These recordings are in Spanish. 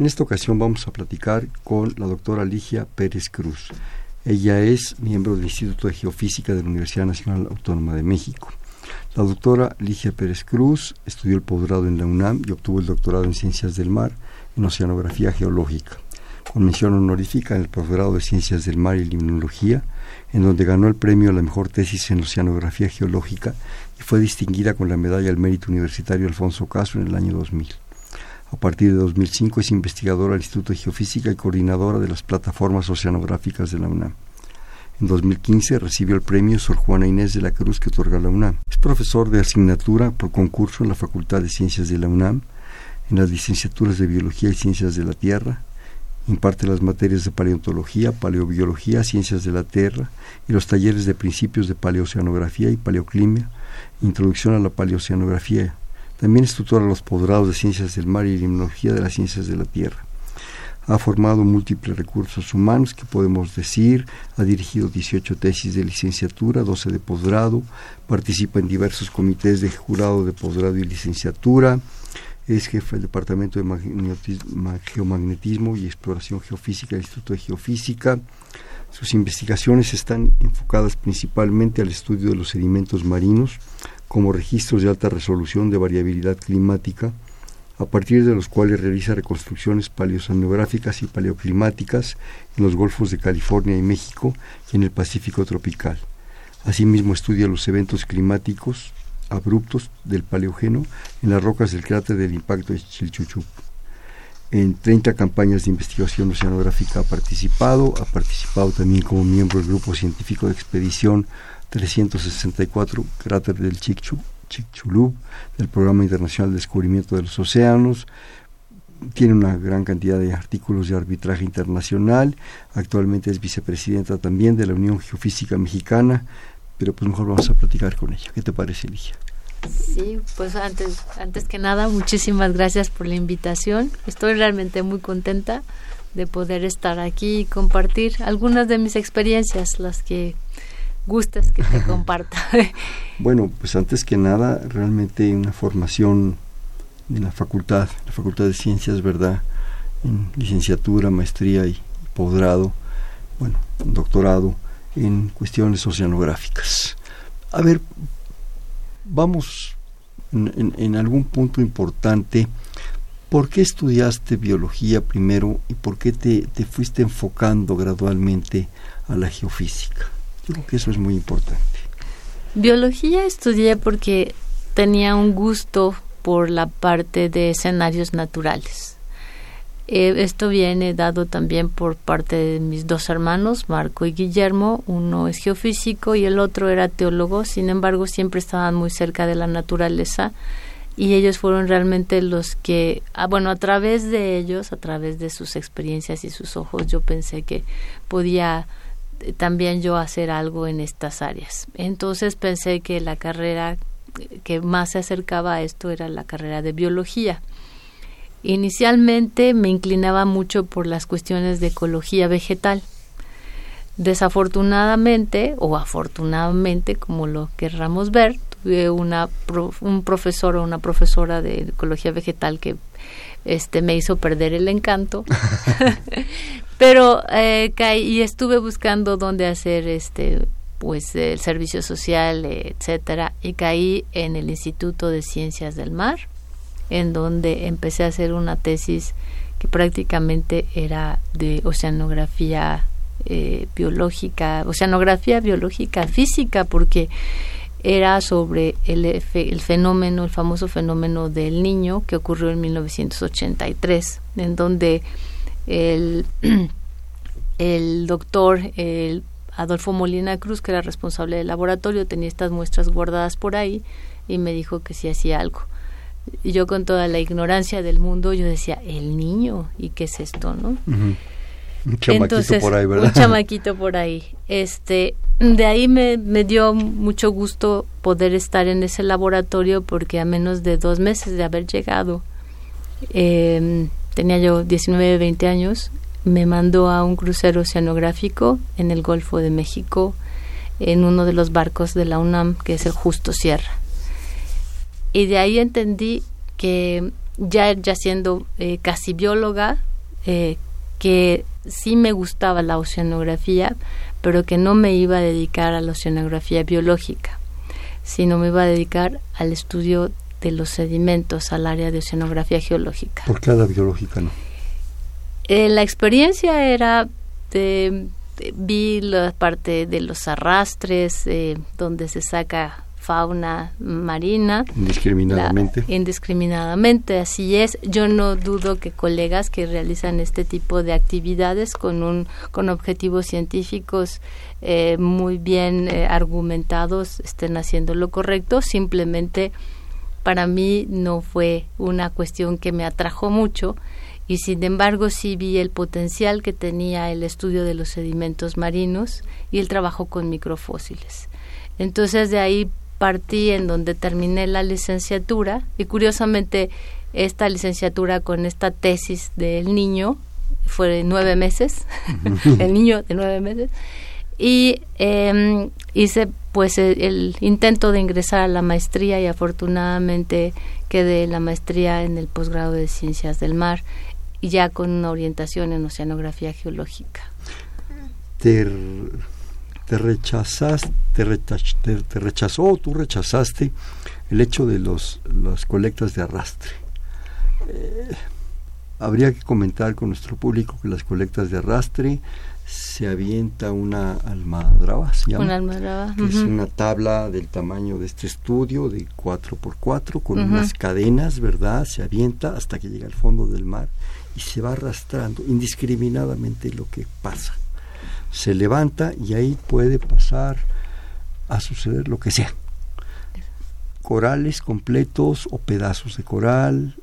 En esta ocasión vamos a platicar con la doctora Ligia Pérez Cruz. Ella es miembro del Instituto de Geofísica de la Universidad Nacional Autónoma de México. La doctora Ligia Pérez Cruz estudió el posgrado en la UNAM y obtuvo el doctorado en Ciencias del Mar en Oceanografía Geológica, con mención honorífica en el posgrado de Ciencias del Mar y Limnología en donde ganó el premio a la mejor tesis en oceanografía geológica y fue distinguida con la medalla al mérito universitario Alfonso Caso en el año 2000. A partir de 2005 es investigadora del Instituto de Geofísica y coordinadora de las plataformas oceanográficas de la UNAM. En 2015 recibió el premio Sor Juana Inés de la Cruz que otorga la UNAM. Es profesor de asignatura por concurso en la Facultad de Ciencias de la UNAM, en las licenciaturas de Biología y Ciencias de la Tierra, Imparte las materias de paleontología, paleobiología, ciencias de la tierra y los talleres de principios de paleoceanografía y paleoclimia, introducción a la paleoceanografía. También es tutora de los posgrados de ciencias del mar y limnología de las ciencias de la tierra. Ha formado múltiples recursos humanos que podemos decir, ha dirigido 18 tesis de licenciatura, 12 de posgrado, participa en diversos comités de jurado de posgrado y licenciatura, es jefe del Departamento de Geomagnetismo y Exploración Geofísica del Instituto de Geofísica. Sus investigaciones están enfocadas principalmente al estudio de los sedimentos marinos como registros de alta resolución de variabilidad climática, a partir de los cuales realiza reconstrucciones paleoceanográficas y paleoclimáticas en los golfos de California y México y en el Pacífico tropical. Asimismo estudia los eventos climáticos abruptos del Paleógeno en las rocas del cráter del impacto de Chilchuchup. En 30 campañas de investigación oceanográfica ha participado, ha participado también como miembro del Grupo Científico de Expedición 364 Cráter del Chicxulub, del Programa Internacional de Descubrimiento de los Océanos, tiene una gran cantidad de artículos de arbitraje internacional, actualmente es vicepresidenta también de la Unión Geofísica Mexicana, pero pues mejor vamos a platicar con ella. ¿Qué te parece, Ligia? Sí, pues antes, antes que nada, muchísimas gracias por la invitación. Estoy realmente muy contenta de poder estar aquí y compartir algunas de mis experiencias, las que gustas que te comparta. bueno, pues antes que nada, realmente una formación en la facultad, la Facultad de Ciencias, ¿verdad? En licenciatura, maestría y posgrado, bueno, doctorado en cuestiones oceanográficas. A ver, vamos en, algún punto importante. ¿Por qué estudiaste biología primero y por qué te, te, fuiste enfocando gradualmente a la geofísica? Yo creo que eso es muy importante. Biología estudié porque tenía un gusto por la parte de escenarios naturales. Eh, esto viene dado también por parte de mis dos hermanos, Marco y Guillermo. Uno es geofísico y el otro era teólogo. Sin embargo, siempre estaban muy cerca de la naturaleza y ellos fueron realmente los que, ah, bueno, a través de ellos, a través de sus experiencias y sus ojos, yo pensé que podía también yo hacer algo en estas áreas. Entonces pensé que la carrera que más se acercaba a esto era la carrera de biología. Inicialmente me inclinaba mucho por las cuestiones de ecología vegetal. Desafortunadamente o afortunadamente, como lo querramos ver, tuve una un profesor o una profesora de ecología vegetal que este me hizo perder el encanto. Pero eh, caí, y estuve buscando dónde hacer este pues el servicio social, etcétera, y caí en el Instituto de Ciencias del Mar en donde empecé a hacer una tesis que prácticamente era de oceanografía eh, biológica, oceanografía biológica física, porque era sobre el, el fenómeno, el famoso fenómeno del niño que ocurrió en 1983, en donde el, el doctor el Adolfo Molina Cruz, que era responsable del laboratorio, tenía estas muestras guardadas por ahí y me dijo que si hacía algo. Y yo con toda la ignorancia del mundo, yo decía, el niño, ¿y qué es esto, no? Un chamaquito por ahí, ¿verdad? Un chamaquito por ahí. Este, de ahí me, me dio mucho gusto poder estar en ese laboratorio porque a menos de dos meses de haber llegado, eh, tenía yo 19, 20 años, me mandó a un crucero oceanográfico en el Golfo de México, en uno de los barcos de la UNAM, que es el Justo Sierra. Y de ahí entendí que ya, ya siendo eh, casi bióloga, eh, que sí me gustaba la oceanografía, pero que no me iba a dedicar a la oceanografía biológica, sino me iba a dedicar al estudio de los sedimentos, al área de oceanografía geológica. ¿Por qué a la biológica no? Eh, la experiencia era de, vi la parte de los arrastres eh, donde se saca fauna marina. Indiscriminadamente. Indiscriminadamente así es. Yo no dudo que colegas que realizan este tipo de actividades con un con objetivos científicos eh, muy bien argumentados estén haciendo lo correcto. Simplemente para mí no fue una cuestión que me atrajo mucho y sin embargo sí vi el potencial que tenía el estudio de los sedimentos marinos y el trabajo con microfósiles. Entonces de ahí partí en donde terminé la licenciatura y curiosamente esta licenciatura con esta tesis del niño fue de nueve meses, el niño de nueve meses, y eh, hice pues el, el, intento de ingresar a la maestría y afortunadamente quedé la maestría en el posgrado de ciencias del mar y ya con una orientación en oceanografía geológica. Te rechazaste, te, te, rechazó o tú rechazaste el hecho de los, las colectas de arrastre. Eh, habría que comentar con nuestro público que las colectas de arrastre se avienta una almadraba, se llama, una almadraba. que uh -huh. es una tabla del tamaño de este estudio de 4x4 con uh -huh. unas cadenas, ¿verdad? Se avienta hasta que llega al fondo del mar y se va arrastrando indiscriminadamente lo que pasa. Se levanta y ahí puede pasar a suceder lo que sea. Corales completos o pedazos de coral,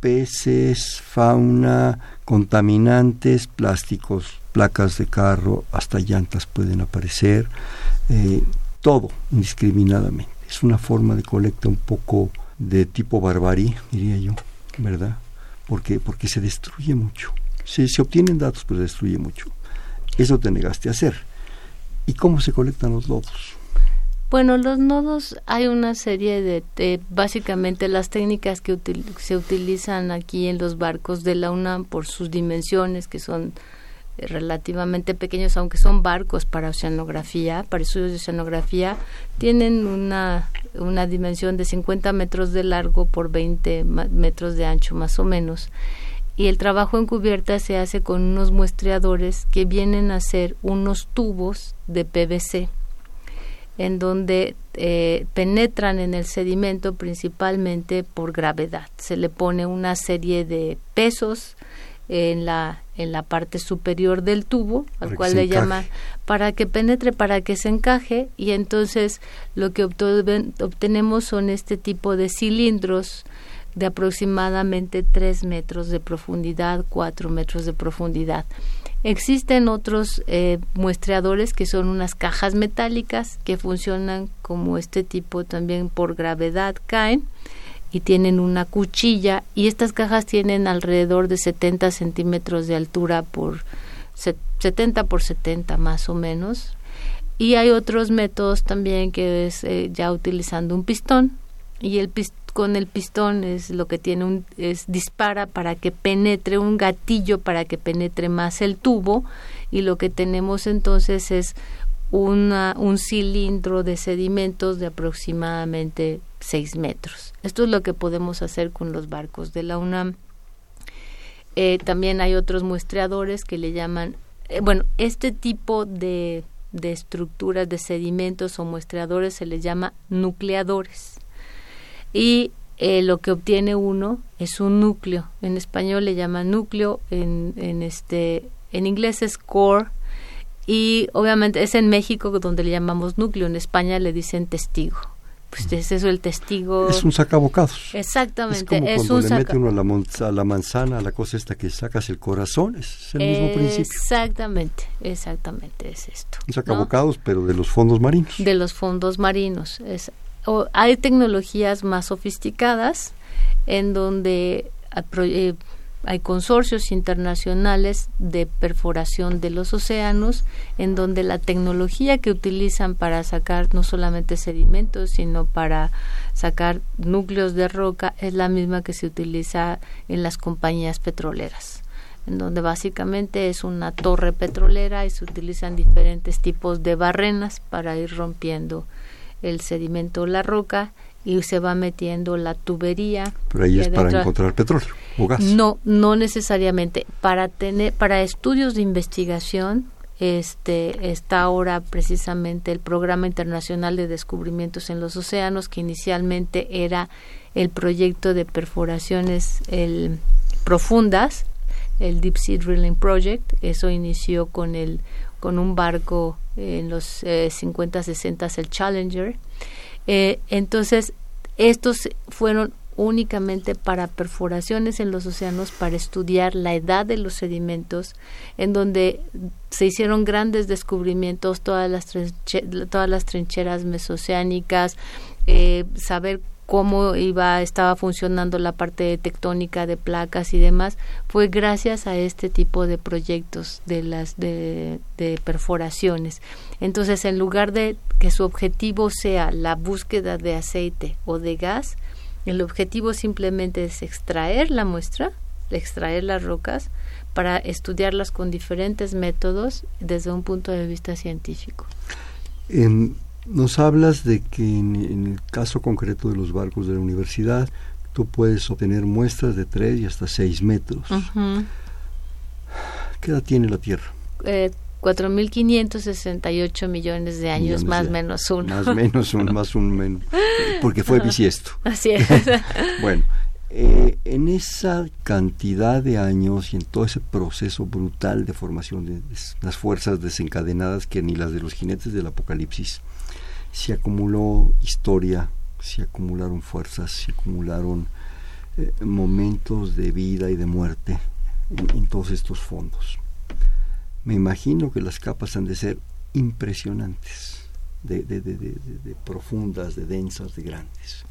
peces, fauna, contaminantes, plásticos, placas de carro, hasta llantas pueden aparecer, eh, todo indiscriminadamente. Es una forma de colecta un poco de tipo barbarie, diría yo, ¿verdad? Porque, porque se destruye mucho. Se, se obtienen datos, pero se destruye mucho. Eso te negaste a hacer. ¿Y cómo se colectan los lodos? Bueno, los nodos hay una serie de, básicamente las técnicas que util, se utilizan aquí en los barcos de la UNAM por sus dimensiones que son relativamente pequeños, aunque son barcos para oceanografía, para estudios de oceanografía, tienen una, una dimensión de 50 metros de largo por 20 metros de ancho más o menos. Y el trabajo en cubierta se hace con unos muestreadores que vienen a ser unos tubos de PVC en donde eh, penetran en el sedimento principalmente por gravedad. Se le pone una serie de pesos en la en la parte superior del tubo, al para cual le llama para que penetre, para que se encaje y entonces lo que obtenemos son este tipo de cilindros de aproximadamente 3 metros de profundidad, 4 metros de profundidad. Existen otros eh, muestreadores que son unas cajas metálicas que funcionan como este tipo también por gravedad caen y tienen una cuchilla y estas cajas tienen alrededor de 70 centímetros de altura por 70 por 70 más o menos y hay otros métodos también que es eh, ya utilizando un pistón y el pist con el pistón es lo que tiene un es dispara para que penetre un gatillo para que penetre más el tubo y lo que tenemos entonces es una, un cilindro de sedimentos de aproximadamente 6 metros. Esto es lo que podemos hacer con los barcos de la UNAM. Eh, también hay otros muestreadores que le llaman, eh, bueno, este tipo de, de estructuras de sedimentos o muestreadores se les llama nucleadores y eh, lo que obtiene uno es un núcleo. En español le llaman núcleo, en, en, este, en inglés es core y obviamente es en México donde le llamamos núcleo, en España le dicen testigo. pues es eso el testigo. Es un sacabocados. Exactamente. Es como cuando le mete uno a la, a la, manzana, a la cosa esta que sacas el corazón, es el mismo principio. Exactamente, exactamente es esto. Un sacabocados, pero de los fondos marinos. De los fondos marinos. Es, hay tecnologías más sofisticadas en donde eh, hay consorcios internacionales de perforación de los océanos en donde la tecnología que utilizan para sacar no solamente sedimentos sino para sacar núcleos de roca es la misma que se utiliza en las compañías petroleras en donde básicamente es una torre petrolera y se utilizan diferentes tipos de barrenas para ir rompiendo el sedimento o la roca y se va metiendo la tubería. Pero ahí es para encontrar petróleo o gas. No, no necesariamente. Para tener, para estudios de investigación, este está ahora precisamente el Programa Internacional de Descubrimientos en los Océanos, que inicialmente era el proyecto de perforaciones el, profundas, el Deep Sea Drilling Project. Eso inició con el con un barco en los eh, 50, 60, el Challenger. Eh, entonces, estos fueron únicamente para perforaciones en los océanos para estudiar la edad de los sedimentos en donde se hicieron grandes descubrimientos todas las todas las trincheras mesoceánicas eh, saber cómo iba estaba funcionando la parte tectónica de placas y demás fue gracias a este tipo de proyectos de las de, perforaciones. Entonces en lugar de que su objetivo sea la búsqueda de aceite o de gas el objetivo simplemente es extraer la muestra extraer las rocas para estudiarlas con diferentes métodos desde un punto de vista científico. En nos hablas de que en, el caso concreto de los barcos de la universidad, tú puedes obtener muestras de 3 y hasta 6 metros. ¿Qué edad tiene la Tierra? Eh, 4.568 millones de años, más o menos uno. Más menos uno, más un menos. Porque fue bisiesto. Así es. bueno, eh, en esa cantidad de años y en todo ese proceso brutal de formación de las fuerzas desencadenadas que ni las de los jinetes del apocalipsis, se acumuló historia, se acumularon fuerzas, se acumularon eh, momentos de vida y de muerte en, todos estos fondos. Me imagino que las capas han de ser impresionantes, de, de, de, profundas, de densas, de grandes.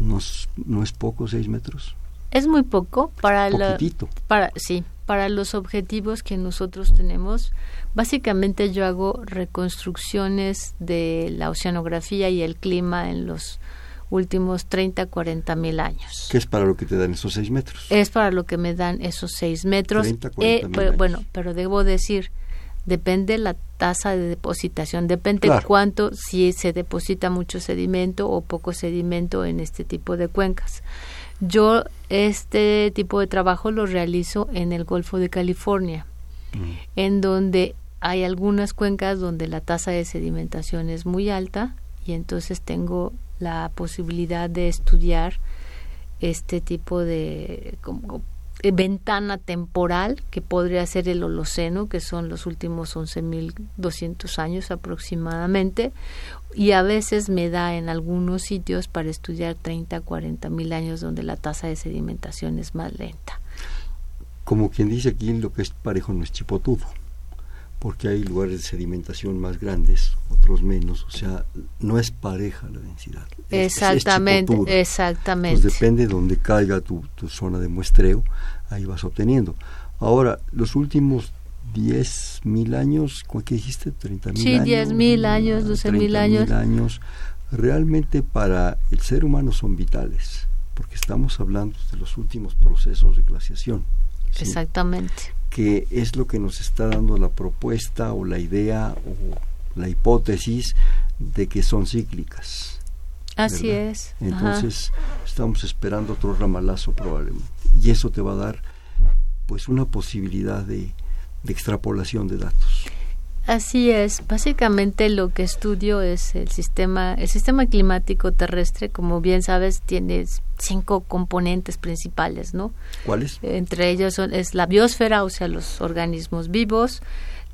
¿No es, no es poco seis metros? Es muy poco para la, para sí para los objetivos que nosotros tenemos. Básicamente yo hago reconstrucciones de la oceanografía y el clima en los últimos 30, 40 mil años. ¿Qué es para lo que te dan esos seis metros? Es para lo que me dan esos seis metros. 30, 40 eh, pero, bueno, pero debo decir, depende la tasa de depositación, depende cuánto, si se deposita mucho sedimento o poco sedimento en este tipo de cuencas. Yo este tipo de trabajo lo realizo en el Golfo de California, mm. en donde hay algunas cuencas donde la tasa de sedimentación es muy alta y entonces tengo la posibilidad de estudiar este tipo de eh, ventana temporal que podría ser el Holoceno, que son los últimos 11.200 años aproximadamente, y a veces me da en algunos sitios para estudiar 30, 40 mil años donde la tasa de sedimentación es más lenta. Como quien dice aquí, lo que es parejo no es chipotudo, porque hay lugares de sedimentación más grandes, otros menos, o sea, no es pareja la densidad. exactamente, exactamente. Pues depende de donde caiga tu, tu zona de muestreo, ahí vas obteniendo. Ahora, los últimos diez mil años, ¿qué dijiste? ¿30 mil sí, años? Sí, diez mil años, doce mil años. años. Realmente para el ser humano son vitales, porque estamos hablando de los últimos procesos de glaciación. Exactamente. Que es lo que nos está dando la propuesta o la idea o la hipótesis de que son cíclicas. Así es. Entonces estamos esperando otro ramalazo probablemente. Y eso te va a dar pues una posibilidad de, de extrapolación de datos. Así es, básicamente lo que estudio es el sistema, el sistema climático terrestre, como bien sabes, tiene cinco componentes principales, ¿no? ¿Cuáles? Entre ellos son, es la biosfera, o sea, los organismos vivos,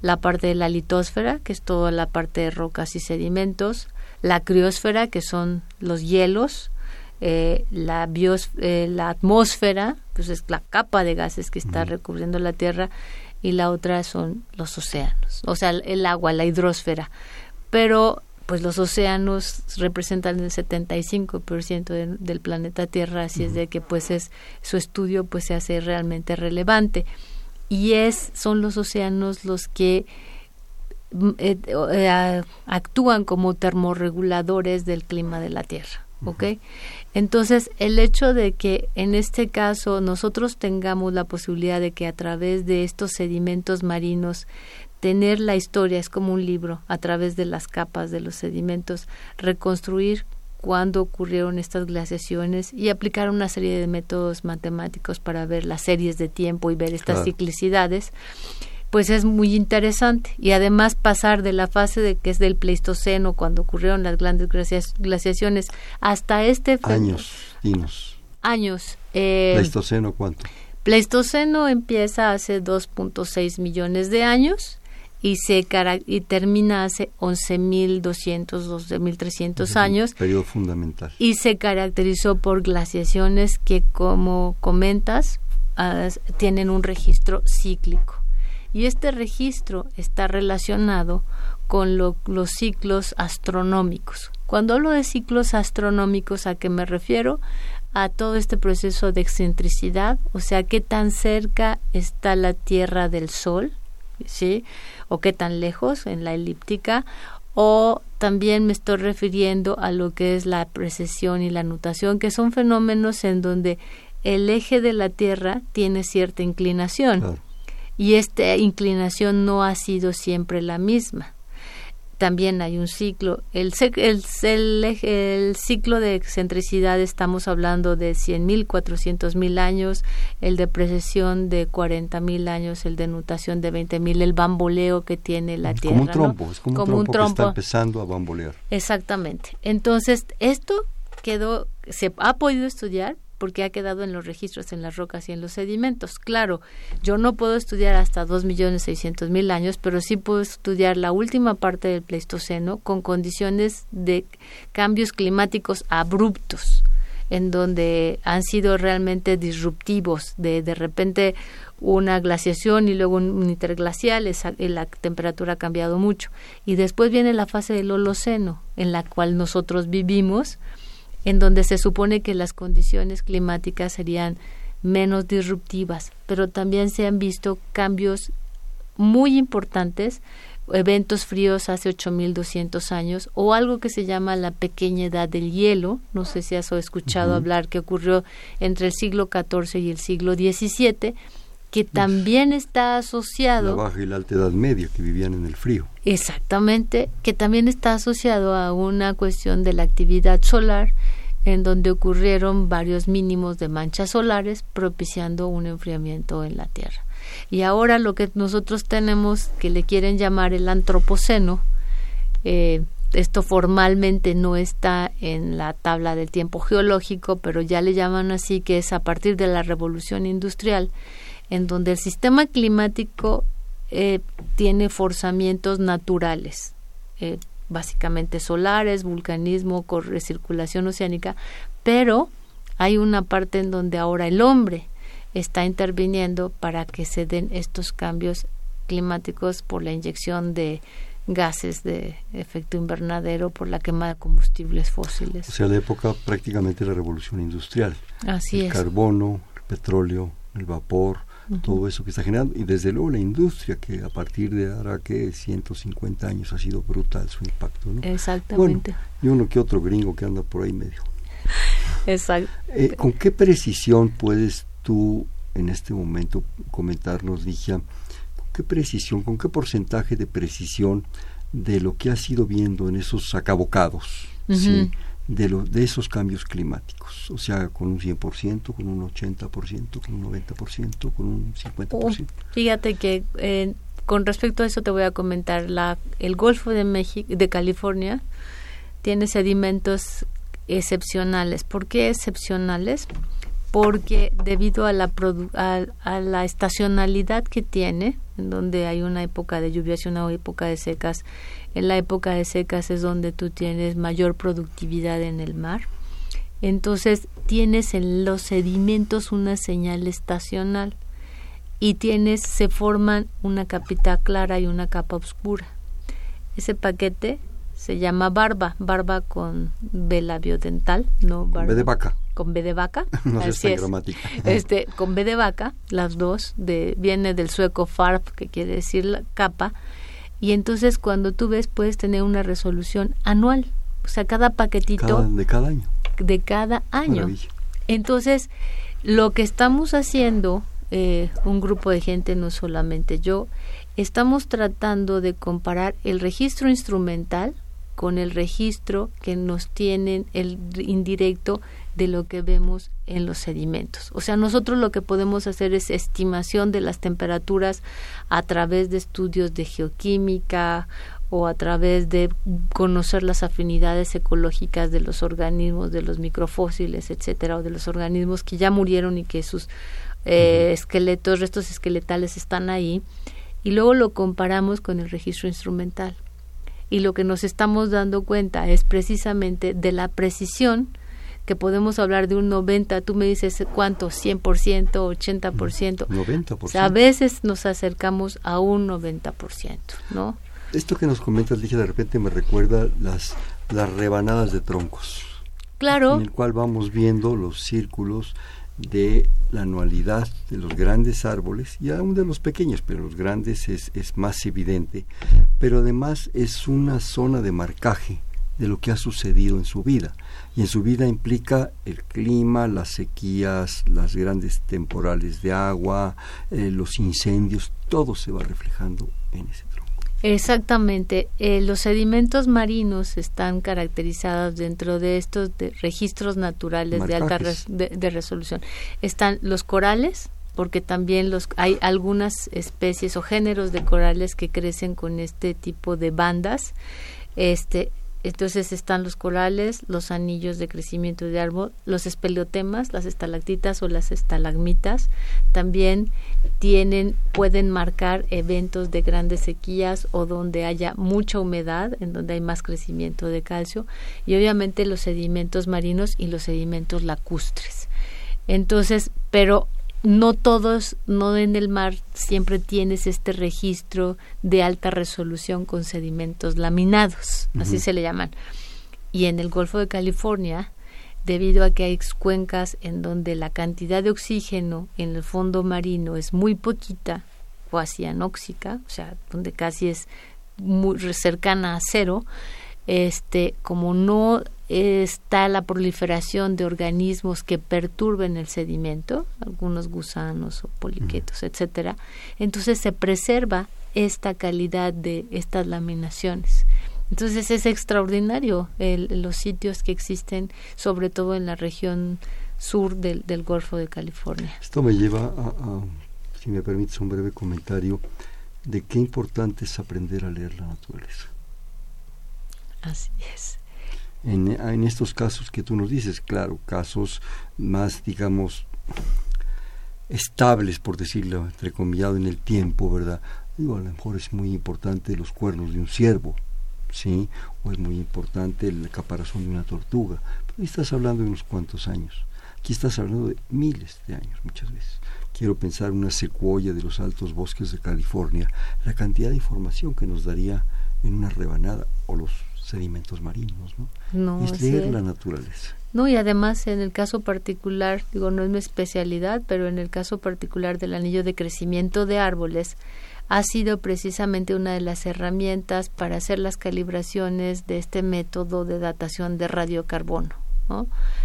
la parte de la litosfera, que es toda la parte de rocas y sedimentos, la criosfera, que son los hielos, eh, la, bios, eh, la atmósfera, pues es la capa de gases que está recubriendo la Tierra, y la otra son los océanos, o sea, el agua, la hidrosfera. Pero pues los océanos representan el 75% del planeta Tierra, así es de que pues es su estudio pues se hace realmente relevante y es son los océanos los que mm, eh, eh, actúan como termorreguladores del clima de la Tierra, ¿ok? Entonces, el hecho de que en este caso nosotros tengamos la posibilidad de que a través de estos sedimentos marinos tener la historia es como un libro a través de las capas de los sedimentos, reconstruir cuándo ocurrieron estas glaciaciones y aplicar una serie de métodos matemáticos para ver las series de tiempo y ver estas ciclicidades, pues es muy interesante. Y además pasar de la fase de que es del Pleistoceno, cuando ocurrieron las grandes glaciaciones, hasta este... Años, dinos. Años. Eh, ¿Pleistoceno cuánto? Pleistoceno empieza hace 2.6 millones de años y se y termina hace 11.200, 12.300 años. Periodo fundamental. Y se caracterizó por glaciaciones que, como comentas, ah, tienen un registro cíclico. Y este registro está relacionado con los ciclos astronómicos. Cuando hablo de ciclos astronómicos, ¿a qué me refiero? A todo este proceso de excentricidad, o sea, qué tan cerca está la Tierra del Sol, ¿sí? o qué tan lejos en la elíptica o también me estoy refiriendo a lo que es la precesión y la nutación, que son fenómenos en donde el eje de la Tierra tiene cierta inclinación y esta inclinación no ha sido siempre la misma también hay un ciclo. El, el, el, ciclo de excentricidad estamos hablando de 100.000, 400.000 años, el de precesión de 40.000 años, el de nutación de 20.000, el bamboleo que tiene la Tierra. Como un trompo, es como, un, trompo que está empezando a bambolear. Exactamente. Entonces, esto quedó, se ha podido estudiar, porque ha quedado en los registros en las rocas y en los sedimentos. Claro, yo no puedo estudiar hasta 2.600.000 años, pero sí puedo estudiar la última parte del Pleistoceno con condiciones de cambios climáticos abruptos en donde han sido realmente disruptivos, de de repente una glaciación y luego un interglacial, la temperatura ha cambiado mucho. Y después viene la fase del Holoceno, en la cual nosotros vivimos, en donde se supone que las condiciones climáticas serían menos disruptivas, pero también se han visto cambios muy importantes, eventos fríos hace 8200 años o algo que se llama la pequeña edad del hielo, no sé si has escuchado hablar que ocurrió entre el siglo XIV y el siglo XVII, que también está asociado... La baja y la alta edad media que vivían en el frío. Exactamente, que también está asociado a una cuestión de la actividad solar, en donde ocurrieron varios mínimos de manchas solares, propiciando un enfriamiento en la Tierra. Y ahora lo que nosotros tenemos, que le quieren llamar el antropoceno, eh, esto formalmente no está en la tabla del tiempo geológico, pero ya le llaman así, que es a partir de la revolución industrial, en donde el sistema climático eh, tiene forzamientos naturales, eh, básicamente solares, vulcanismo, recirculación oceánica, pero hay una parte en donde ahora el hombre está interviniendo para que se den estos cambios climáticos por la inyección de gases de efecto invernadero por la quema de combustibles fósiles. O sea, la época prácticamente de la revolución industrial. Así el carbono, el petróleo, el vapor, todo eso que está generando. Y desde luego la industria que a partir de ahora que 150 años ha sido brutal su impacto ¿no? exactamente. Y uno que otro gringo que anda por ahí medio. Exacto. Eh, con qué precisión puedes tú en este momento comentarnos Ligia con qué precisión con qué porcentaje de precisión de lo que has ido viendo en esos acabocados ¿sí? De, lo, de esos cambios climáticos, o sea, con un 100%, con un 80%, con un 90%, con un 50%. fíjate que eh, con respecto a eso te voy a comentar, la, el Golfo de, México, de California tiene sedimentos excepcionales. ¿Por qué excepcionales? porque debido a la, a, la estacionalidad que tiene, en donde hay una época de lluvias y una época de secas, en la época de secas es donde tú tienes mayor productividad en el mar. Entonces tienes en los sedimentos una señal estacional y tienes, se forman una capita clara y una capa oscura. Ese paquete se llama barba, barba con vela biodental, no barba. De vaca. Con B de vaca. no así es. Este, con B de vaca, las dos, de, viene del sueco farb, que quiere decir la capa, y entonces cuando tú ves puedes tener una resolución anual, o sea, cada paquetito. de cada año. De cada año. Entonces, lo que estamos haciendo, eh, un grupo de gente, no solamente yo, estamos tratando de comparar el registro instrumental con el registro que nos tienen el indirecto de lo que vemos en los sedimentos. O sea, nosotros lo que podemos hacer es estimación de las temperaturas a través de estudios de geoquímica o a través de conocer las afinidades ecológicas de los organismos, de los microfósiles, etcétera, o de los organismos que ya murieron y que sus eh, esqueletos, restos esqueletales están ahí, y luego lo comparamos con el registro instrumental. Y lo que nos estamos dando cuenta es precisamente de la precisión que podemos hablar de un 90, tú me dices cuánto, 100%, 80%. 90%. a veces nos acercamos a un 90%, ¿no? Esto que nos comentas, dije, de repente me recuerda las, las rebanadas de troncos. Claro. En el cual vamos viendo los círculos de la anualidad de los grandes árboles y aún de los pequeños, pero los grandes es, es más evidente, pero además es una zona de marcaje de lo que ha sucedido en su vida. Y en su vida implica el clima, las sequías, las grandes temporales de agua, eh, los incendios, todo se va reflejando en ese tronco. Exactamente. Eh, los sedimentos marinos están caracterizados dentro de estos registros naturales de alta de, resolución. Están los corales, porque también los hay algunas especies o géneros de corales que crecen con este tipo de bandas. Este entonces están los corales, los anillos de crecimiento de árbol, los espeleotemas, las estalactitas o las estalagmitas. También tienen, pueden marcar eventos de grandes sequías o donde haya mucha humedad, en donde hay más crecimiento de calcio. Y obviamente los sedimentos marinos y los sedimentos lacustres. Entonces, pero no todos, no en el mar siempre tienes este registro de alta resolución con sedimentos laminados, así se le llaman. Y en el Golfo de California, debido a que hay cuencas en donde la cantidad de oxígeno en el fondo marino es muy poquita, cuasi anóxica, o sea, donde casi es muy cercana a cero, este, como no está la proliferación de organismos que perturben el sedimento, algunos gusanos o poliquetos, etcétera, entonces se preserva esta calidad de estas laminaciones. Entonces es extraordinario los sitios que existen, sobre todo en la región sur del, Golfo de California. Esto me lleva a, si me permites, un breve comentario de qué importante es aprender a leer la naturaleza. Así es en, estos casos que tú nos dices, claro, casos más, digamos, estables, por decirlo entrecomillado en el tiempo, ¿verdad? Digo, a lo mejor es muy importante los cuernos de un ciervo, ¿sí? O es muy importante el caparazón de una tortuga. Pero estás hablando de unos cuantos años. Aquí estás hablando de miles de años muchas veces. Quiero pensar una secuoya de los altos bosques de California, la cantidad de información que nos daría en una rebanada, o los sedimentos marinos, ¿no? es leer la naturaleza. No, y además en el caso particular, digo, no es mi especialidad, pero en el caso particular del anillo de crecimiento de árboles, ha sido precisamente una de las herramientas para hacer las calibraciones de este método de datación de radiocarbono.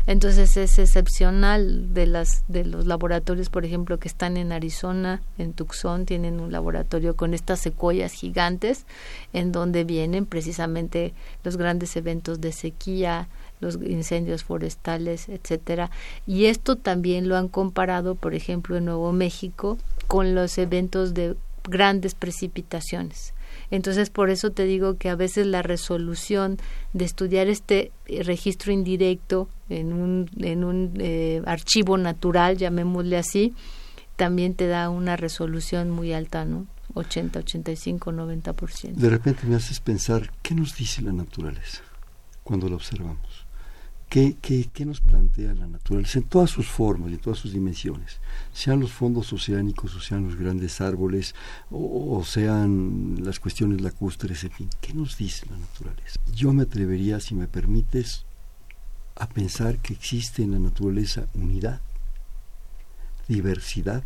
Entonces es excepcional de las de los laboratorios, por ejemplo, que están en Arizona, en Tucson, tienen un laboratorio con estas secuoyas gigantes en donde vienen precisamente los grandes eventos de sequía, los incendios forestales, etcétera. Y esto también lo han comparado, por ejemplo, en Nuevo México con los eventos de grandes precipitaciones. Entonces, por eso te digo que a veces la resolución de estudiar este eh, registro indirecto en un, en un eh, archivo natural, llamémosle así, también te da una resolución muy alta, ¿no? 80, 85, 90%. De repente me haces pensar, ¿qué nos dice la naturaleza cuando la observamos? ¿Qué, qué, qué nos plantea la naturaleza en todas sus formas y en todas sus dimensiones? Sean los fondos oceánicos, o sean los grandes árboles, o, o sean las cuestiones lacustres, en fin, ¿qué nos dice la naturaleza? Yo me atrevería, si me permites, a pensar que existe en la naturaleza unidad, diversidad,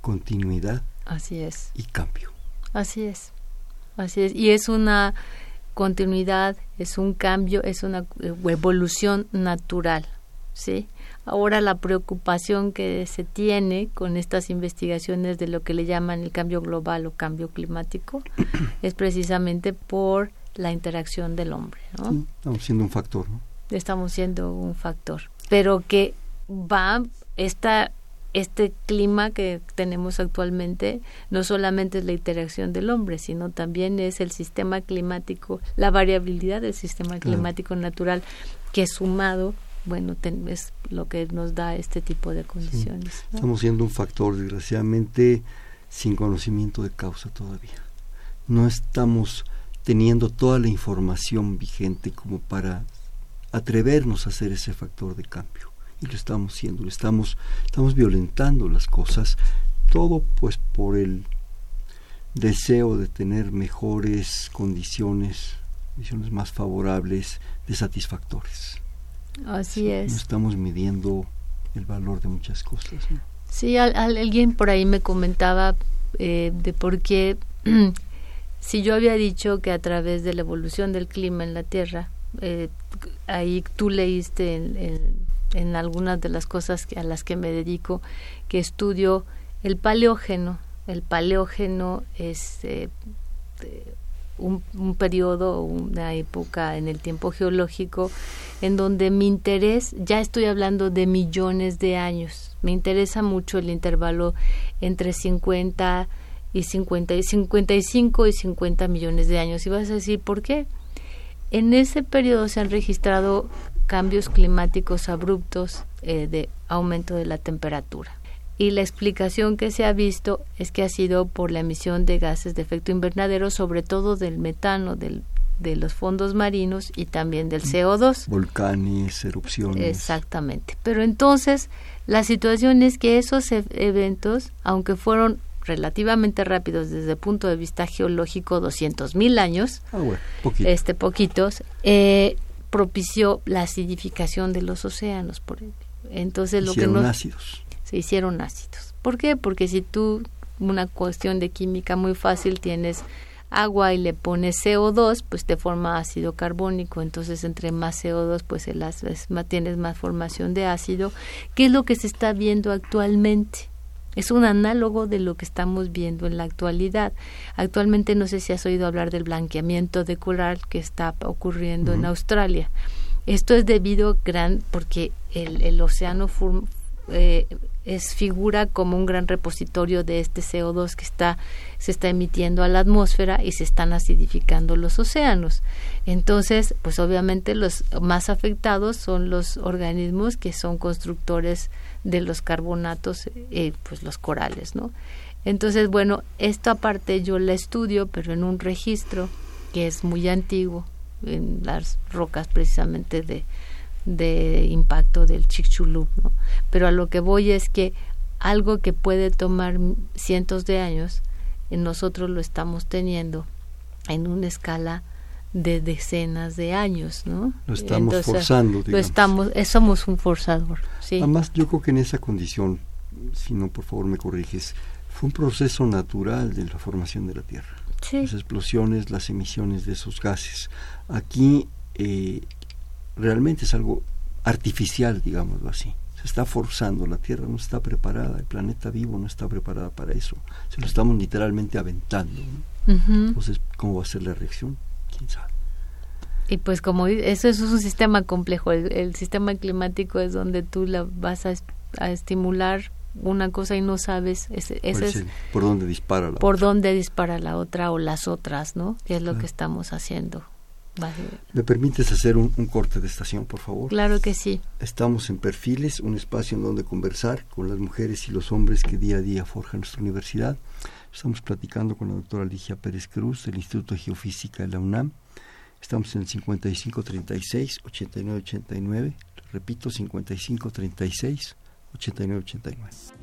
continuidad Así es. y cambio. Así es. Así es. Y es una continuidad, es un cambio, es una evolución natural. ¿sí? Ahora la preocupación que se tiene con estas investigaciones de lo que le llaman el cambio global o cambio climático es precisamente por la interacción del hombre. ¿no? Sí, estamos siendo un factor, ¿no? Estamos siendo un factor. Pero que va esta este clima que tenemos actualmente no solamente es la interacción del hombre, sino también es el sistema climático, la variabilidad del sistema climático natural que sumado, bueno, ten, es lo que nos da este tipo de condiciones. Sí. ¿no? Estamos siendo un factor, desgraciadamente, sin conocimiento de causa todavía. No estamos teniendo toda la información vigente como para atrevernos a hacer ese factor de cambio y lo estamos haciendo, lo estamos, estamos violentando las cosas, todo pues por el deseo de tener mejores condiciones, condiciones más favorables, de satisfactores. Así Sí, es. No estamos midiendo el valor de muchas cosas. ¿no? Sí, al- al- alguien por ahí me comentaba eh, de por qué, si yo había dicho que a través de la evolución del clima en la Tierra, eh, ahí tú leíste en, en- en algunas de las cosas que- a las que me dedico, que estudio el paleógeno. El paleógeno es eh, eh, un, un periodo, una época en el tiempo geológico en donde mi interés, ya estoy hablando de millones de años, me interesa mucho el intervalo entre 50 y 50 y 55 y 50 millones de años. Y vas a decir, ¿por qué? En ese periodo se han registrado cambios climáticos abruptos eh, de aumento de la temperatura. Y la explicación que se ha visto es que ha sido por la emisión de gases de efecto invernadero, sobre todo del metano, del, de los fondos marinos y también del CO2. Volcanes, erupciones. Exactamente. Pero entonces, la situación es que esos e- eventos, aunque fueron relativamente rápidos desde el punto de vista geológico, 200.000 años, Ah, bueno, poquito. este poquitos, eh, propició la acidificación de los océanos. Por ejemplo. Entonces, lo Hicieron que no ácidos. se hicieron ácidos. ¿Por qué? Porque si tú, una cuestión de química muy fácil, tienes agua y le pones CO2, pues te forma ácido carbónico. Entonces, entre más CO2, pues el ácido es más, tienes más formación de ácido. ¿Qué es lo que se está viendo actualmente? Es un análogo de lo que estamos viendo en la actualidad. Actualmente no sé si has oído hablar del blanqueamiento de coral que está ocurriendo en. Australia. Esto es debido gran porque el, el océano eh, es figura como un gran repositorio de este CO2 que está se está emitiendo a la atmósfera y se están acidificando los océanos. Entonces, pues obviamente los más afectados son los organismos que son constructores de los carbonatos, eh, pues los corales, ¿no? Entonces, bueno, esta parte yo la estudio, pero en un registro que es muy antiguo, en las rocas precisamente de, de impacto del Chicxulub, ¿no? Pero a lo que voy es que algo que puede tomar cientos de años, eh, nosotros lo estamos teniendo en una escala de decenas de años, ¿no? Lo estamos Entonces, forzando, Lo digamos. estamos, eh, somos un forzador, sí. Además, yo creo que en esa condición, si no, por favor me corriges, fue un proceso natural de la formación de la Tierra. sí. Las explosiones, las emisiones de esos gases. Aquí eh, realmente es algo artificial, digámoslo así. Se está forzando, la Tierra no está preparada, el planeta vivo no está preparada para eso. Se lo estamos literalmente aventando. Entonces, ¿cómo va a ser la reacción? ¿Quién sabe? Y pues como eso, es un sistema complejo, el, el sistema climático es donde tú la vas a, es- a estimular una cosa y no sabes ese, es por dónde dispara la por otra. dónde dispara la otra o las otras, ¿no? Que es lo que estamos haciendo. ¿Me permites hacer un, corte de estación, por favor? Claro que sí. Estamos en Perfiles, un espacio en donde conversar con las mujeres y los hombres que día a día forjan nuestra universidad. Estamos platicando con la doctora Ligia Pérez Cruz del Instituto de Geofísica de la UNAM. Estamos en el 5536-8989. Repito, 5536-8989.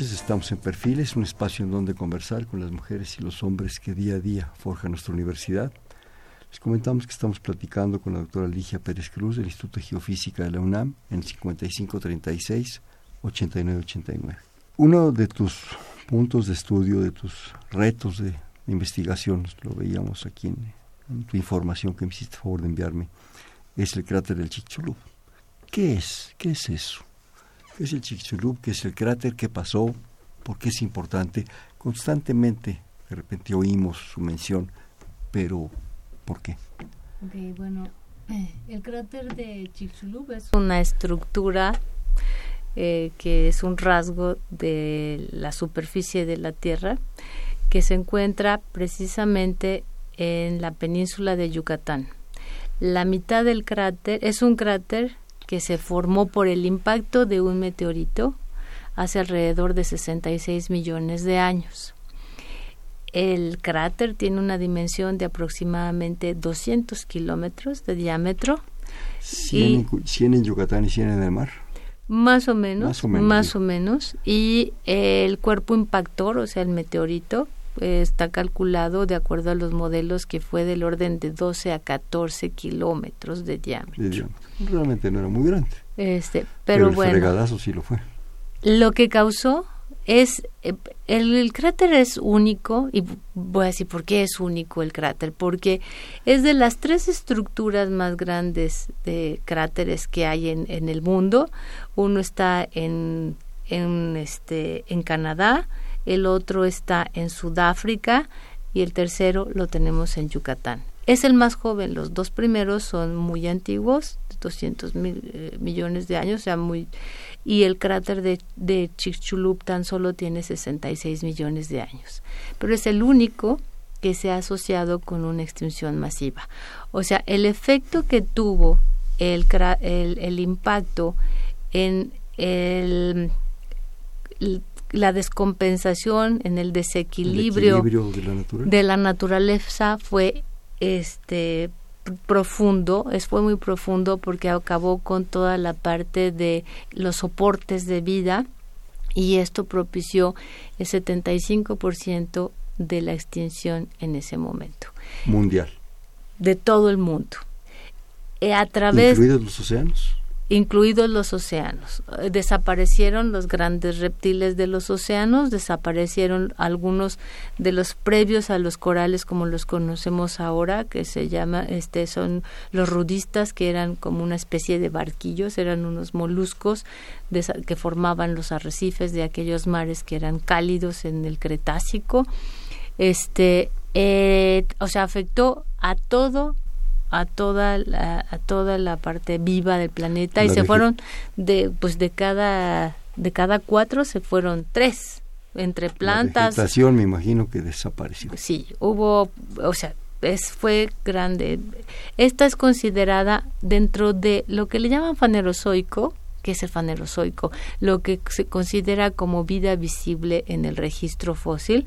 Noches, estamos en Perfiles, un espacio en donde conversar con las mujeres y los hombres que día a día forjan nuestra universidad. Les comentamos que estamos platicando con la doctora Ligia Pérez Cruz del Instituto de Geofísica de la UNAM en 5536-8989. Uno de tus puntos de estudio, de tus retos de investigación, lo veíamos aquí en, tu información que me hiciste favor de enviarme, es el cráter del Chicxulub. ¿Qué es? ¿Qué es eso? ¿Qué es el Chicxulub? ¿Qué es el cráter? ¿Qué pasó? ¿Por qué es importante? Constantemente, de repente oímos su mención, pero ¿por qué? bueno, eh, el cráter de Chicxulub es una estructura eh, que es un rasgo de la superficie de la Tierra que se encuentra precisamente en la península de Yucatán. La mitad del cráter es un cráter que se formó por el impacto de un meteorito hace alrededor de 66 millones de años. El cráter tiene una dimensión de aproximadamente 200 kilómetros de diámetro. 100, en Yucatán y 100 en el mar. Más o menos, más o menos. Y el cuerpo impactor, o sea, el meteorito, está calculado de acuerdo a los modelos que fue del orden de 12 a 14 kilómetros de diámetro. Realmente no era muy grande. Este, pero, pero el bueno. sí lo fue. Lo que causó es eh, el, cráter es único y voy a decir por qué es único el cráter porque es de las tres estructuras más grandes de cráteres que hay en, en el mundo uno está en en este en Canadá el otro está en Sudáfrica y el tercero lo tenemos en Yucatán. Es el más joven, los dos primeros son muy antiguos, 200 mil, eh, millones de años, o sea, muy, y el cráter de, de Chicxulub tan solo tiene 66 millones de años. Pero es el único que se ha asociado con una extinción masiva. O sea, el efecto que tuvo el, el, impacto en el, el la descompensación, en el desequilibrio de, la naturaleza fue este profundo, es, fue muy profundo porque acabó con toda la parte de los soportes de vida y esto propició el 75% de la extinción en ese momento. Mundial. De todo el mundo. Eh, a través, ¿Incluidos los océanos? Incluidos los océanos. Eh, desaparecieron los grandes reptiles de los océanos, desaparecieron algunos de los previos a los corales como los conocemos ahora, que se llama, este, son los rudistas, que eran como una especie de barquillos, eran unos moluscos que formaban los arrecifes de aquellos mares que eran cálidos en el Cretácico. Este, eh, o sea, afectó a todo a toda la, a toda la parte viva del planeta y se fueron de pues de cada de cada cuatro se fueron tres entre plantas. la vegetación me imagino que desapareció. Sí hubo o sea es fue grande. Esta es considerada dentro de lo que le llaman fanerozoico. Que es el fanerozoico lo que se considera como vida visible en el registro fósil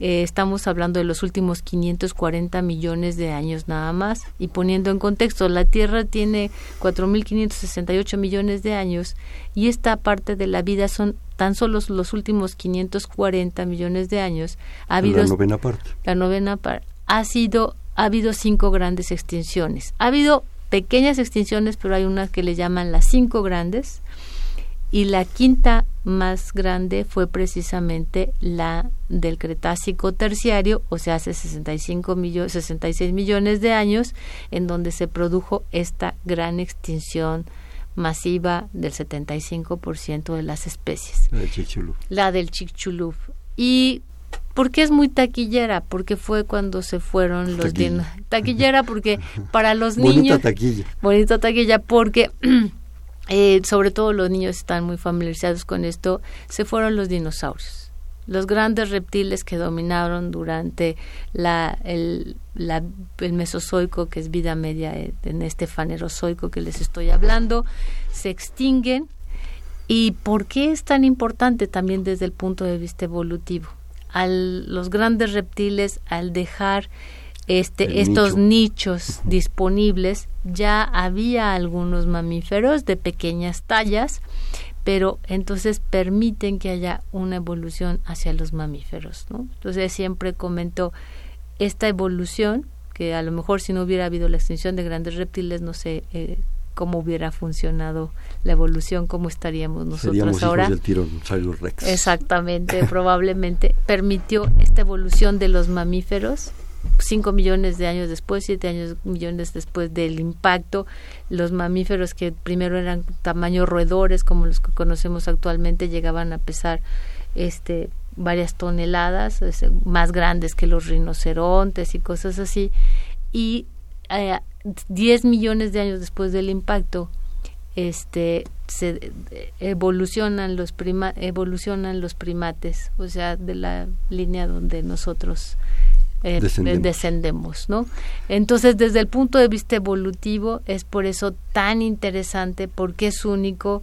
eh, estamos hablando de los últimos 540 millones de años nada más. Y poniendo en contexto, la Tierra tiene 4.568 millones de años y esta parte de la vida son tan solo los últimos 540 millones de años. Ha habido, la novena parte. La novena parte. Ha sido, ha habido cinco grandes extinciones. Ha habido pequeñas extinciones, pero hay unas que le llaman las cinco grandes y la quinta más grande fue precisamente la del Cretácico terciario, o sea, hace 65 millones, 66 millones de años, en donde se produjo esta gran extinción masiva del 75% de las especies. La del Chicxulub. La del Chicxulub. Y ¿Por qué es muy taquillera? Porque fue cuando se fueron los Taquilla. Taquillera porque para los Bonita niños... taquilla. Bonita taquilla porque eh, sobre todo los niños están muy familiarizados con esto, se fueron los dinosaurios. Los grandes reptiles que dominaron durante la, el, el Mesozoico, que es vida media eh, en este fanerozoico que les estoy hablando, se extinguen. ¿Y por qué es tan importante también desde el punto de vista evolutivo? Al, los grandes reptiles, al dejar este, El estos nicho. nichos disponibles, ya había algunos mamíferos de pequeñas tallas, pero entonces permiten que haya una evolución hacia los mamíferos. ¿no? Entonces siempre comento esta evolución, que a lo mejor si no hubiera habido la extinción de grandes reptiles, no sé eh, cómo hubiera funcionado la evolución, cómo estaríamos nosotros Seríamos ahora. hijos del Tyrannosaurus Rex. Exactamente, probablemente permitió esta evolución de los mamíferos. Cinco millones de años después, siete años millones después del impacto, los mamíferos que primero eran tamaño roedores, como los que conocemos actualmente, llegaban a pesar este varias toneladas, es, más grandes que los rinocerontes y cosas así. Y eh, 10 millones de años después del impacto, este se eh, evolucionan los prima, evolucionan los primates, o sea, de la línea donde nosotros eh, Descendemos. descendemos, ¿no? Entonces, desde el punto de vista evolutivo, es por eso tan interesante, porque es único,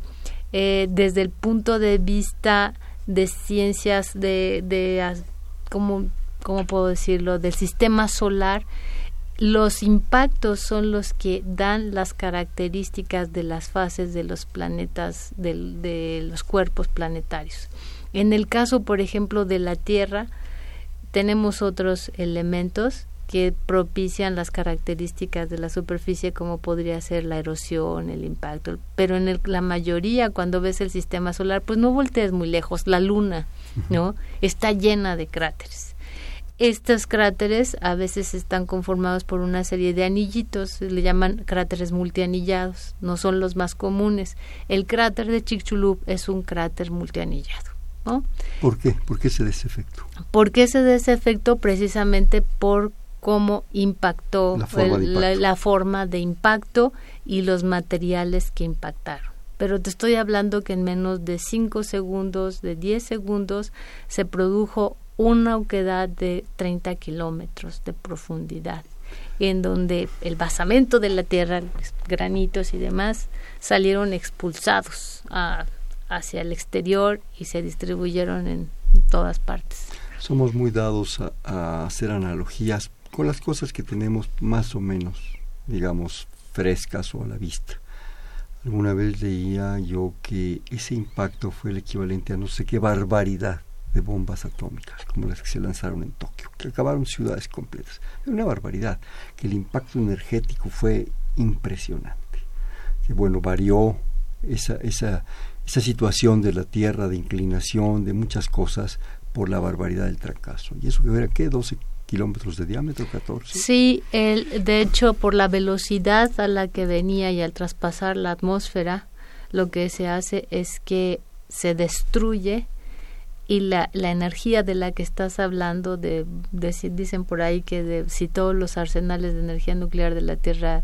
eh, desde el punto de vista de ciencias, de, de ¿cómo, ¿cómo puedo decirlo?, del sistema solar, los impactos son los que dan las características de las fases de los planetas, de, los cuerpos planetarios. En el caso, por ejemplo, de la Tierra, tenemos otros elementos que propician las características de la superficie como podría ser la erosión, el impacto, pero en el- la mayoría cuando ves el sistema solar, pues no voltees muy lejos, la luna, ¿no? Está llena de cráteres. Estos cráteres a veces están conformados por una serie de anillitos, se le llaman cráteres multianillados, no son los más comunes. El cráter de Chicxulub es un cráter multianillado, ¿no? ¿Por qué? ¿Por qué se da ese efecto? ¿Por qué se da ese efecto? Precisamente por cómo impactó La forma de la, impacto. la forma de impacto y los materiales que impactaron. Pero te estoy hablando que en menos de 5 segundos, de 10 segundos, se produjo una oquedad de 30 kilómetros de profundidad, en donde el basamento de la tierra, granitos y demás, salieron expulsados a- hacia el exterior y se distribuyeron en todas partes. Somos muy dados a, a hacer analogías con las cosas que tenemos más o menos, digamos, frescas o a la vista. Alguna vez leía yo que ese impacto fue el equivalente a no sé qué barbaridad de bombas atómicas, como las que se lanzaron en Tokio, que acabaron ciudades completas. Una barbaridad, que el impacto energético fue impresionante. Que bueno, varió esa, esa, esa situación de la Tierra, de inclinación, de muchas cosas, por la barbaridad del trancazo. ¿Y eso que era qué? ¿12 kilómetros de diámetro? ¿14? Sí, el, de hecho, por la velocidad a la que venía y al traspasar la atmósfera, lo que se hace es que se destruye y la, la energía de la que estás hablando, de, de dicen por ahí que de, si todos los arsenales de energía nuclear de la Tierra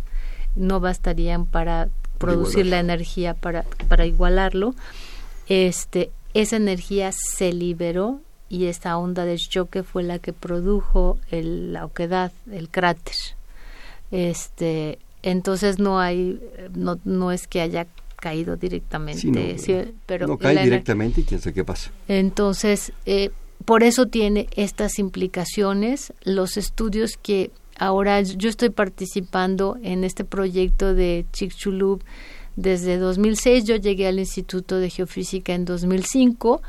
no bastarían para producir la energía para, para igualarlo, este, esa energía se liberó y esta onda de choque fue la que produjo el, la oquedad, el cráter. Este, entonces no hay, no, no es que haya caído directamente, Sí, no, sí, pero no cae directamente y quién sabe qué pasa. entonces, eh, por eso tiene estas implicaciones. Los estudios que ahora yo estoy participando en este proyecto de Chicxulub desde 2006. Yo llegué al Instituto de Geofísica en 2005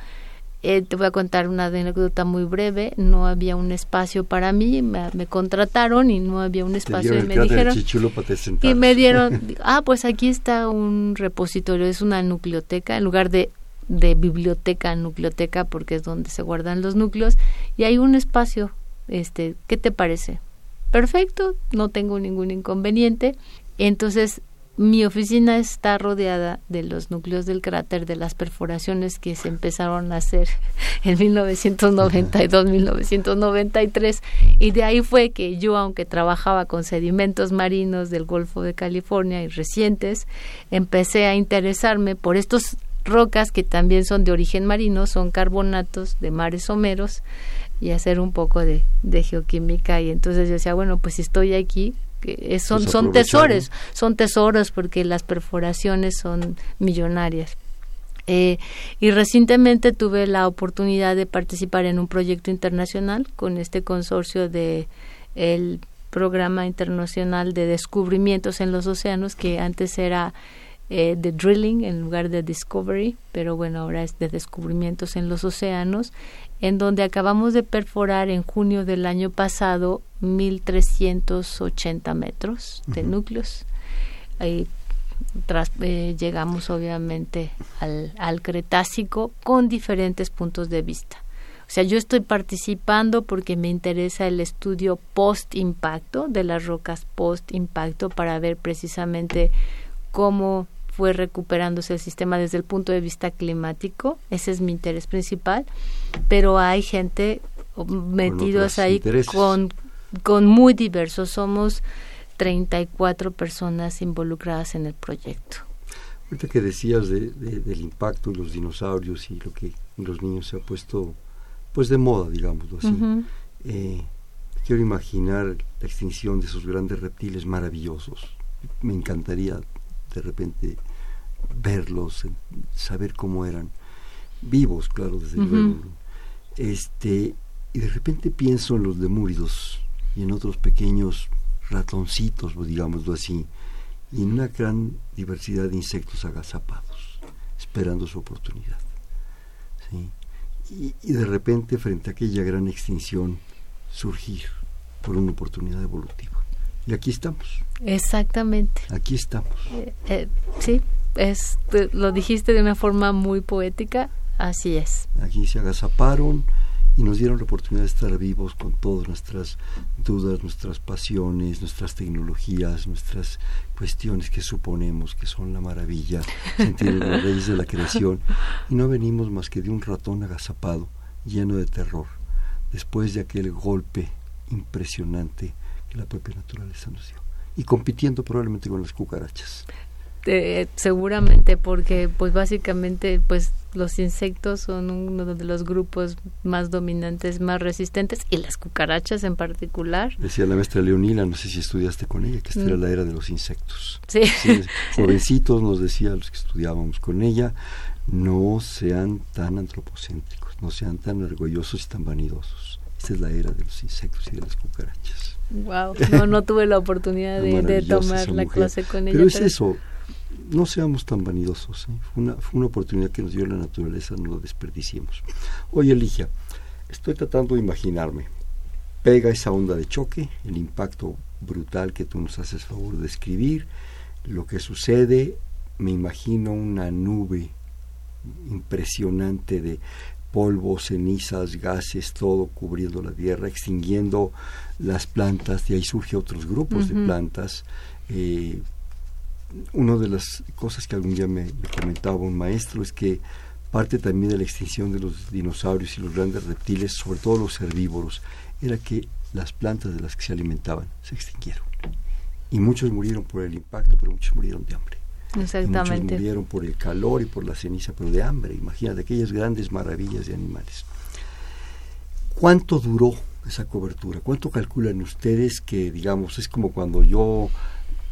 eh, te voy a contar una anécdota muy breve. No había un espacio para mí, me, contrataron y no había un espacio y me dijeron y me dieron, ah, pues aquí está un repositorio, es una nucleoteca en lugar de de biblioteca, nucleoteca, porque es donde se guardan los núcleos y hay un espacio. Este, ¿qué te parece? Perfecto, no tengo ningún inconveniente. Entonces mi oficina está rodeada de los núcleos del cráter, de las perforaciones que se empezaron a hacer en 1992-1993. Y de ahí fue que yo, aunque trabajaba con sedimentos marinos del Golfo de California y recientes, empecé a interesarme por estos rocas que también son de origen marino, son carbonatos de mares someros y hacer un poco de, de geoquímica. Y entonces yo decía, bueno, pues si estoy aquí, que son, pues son tesoros, son tesoros porque las perforaciones son millonarias. Eh, y recientemente tuve la oportunidad de participar en un proyecto internacional con este consorcio de el programa internacional de descubrimientos en los océanos que antes era eh, de drilling en lugar de discovery, pero bueno, ahora es de descubrimientos en los océanos, en donde acabamos de perforar en junio del año pasado 1.380 metros de núcleos. Ahí tras, eh, llegamos obviamente al, al Cretácico con diferentes puntos de vista. O sea, yo estoy participando porque me interesa el estudio post-impacto de las rocas post-impacto para ver precisamente cómo fue recuperándose el sistema desde el punto de vista climático, ese es mi interés principal, pero hay gente metidos ahí con, con muy diversos, somos 34 personas involucradas en el proyecto. Ahorita que decías de, del impacto de los dinosaurios y lo que los niños se ha puesto pues de moda, digámoslo así. Eh, quiero imaginar la extinción de esos grandes reptiles maravillosos. Me encantaría de repente verlos, saber cómo eran, vivos, claro, desde luego. Este, y de repente pienso en los lemúridos y en otros pequeños ratoncitos, pues, digámoslo así, y en una gran diversidad de insectos agazapados, esperando su oportunidad. Y, y de repente, frente a aquella gran extinción, surgir por una oportunidad evolutiva. Y aquí estamos. Exactamente. Aquí estamos. Eh, eh, sí, es, lo dijiste de una forma muy poética, así es. Aquí se agazaparon y nos dieron la oportunidad de estar vivos con todas nuestras dudas, nuestras pasiones, nuestras tecnologías, nuestras cuestiones que suponemos que son la maravilla, sentir la raíz de la creación. Y no venimos más que de un ratón agazapado, lleno de terror, después de aquel golpe impresionante la propia naturaleza nos dio. Y compitiendo probablemente con las cucarachas. Eh, seguramente porque pues básicamente pues los insectos son uno de los grupos más dominantes, más resistentes y las cucarachas en particular. Decía la maestra Leonila, no sé si estudiaste con ella, que esta era mm. la era de los insectos. Sí. jovencitos nos decía los que estudiábamos con ella, no sean tan antropocéntricos, no sean tan orgullosos y tan vanidosos. Esta es la era de los insectos y de las cucarachas. Wow, no, no tuve la oportunidad de, tomar la clase con ella. Pero es eso, no seamos tan vanidosos. ¿eh? Fue, una, fue una oportunidad que nos dio la naturaleza, no lo desperdiciemos. Oye, Eligia, estoy tratando de imaginarme. Pega esa onda de choque, el impacto brutal que tú nos haces favor de escribir, lo que sucede, me imagino una nube impresionante de polvo, cenizas, gases, todo cubriendo la tierra, extinguiendo las plantas, de ahí surge otros grupos de plantas. Eh, una de las cosas que algún día me, comentaba un maestro es que parte también de la extinción de los dinosaurios y los grandes reptiles, sobre todo los herbívoros, era que las plantas de las que se alimentaban se extinguieron. Y muchos murieron por el impacto, pero muchos murieron de hambre. Exactamente. muchos murieron por el calor y por la ceniza, pero de hambre. Imagínate aquellas grandes maravillas de animales. ¿Cuánto duró esa cobertura? ¿Cuánto calculan ustedes que, digamos, es como cuando yo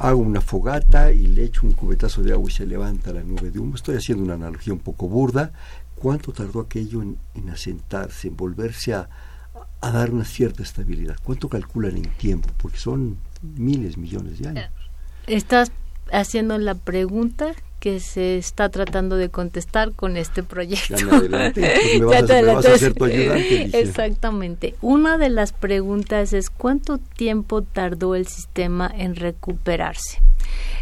hago una fogata y le echo un cubetazo de agua y se levanta la nube de humo. Estoy haciendo una analogía un poco burda. ¿Cuánto tardó aquello en, en asentarse, en volverse a, a dar una cierta estabilidad? ¿Cuánto calculan en tiempo? Porque son miles, millones de años. Estás haciendo la pregunta que se está tratando de contestar con este proyecto. Ya me adelanté, me vas, a, me vas a hacer tu ayudante. Dije. Exactamente. Una de las preguntas es cuánto tiempo tardó el sistema en recuperarse.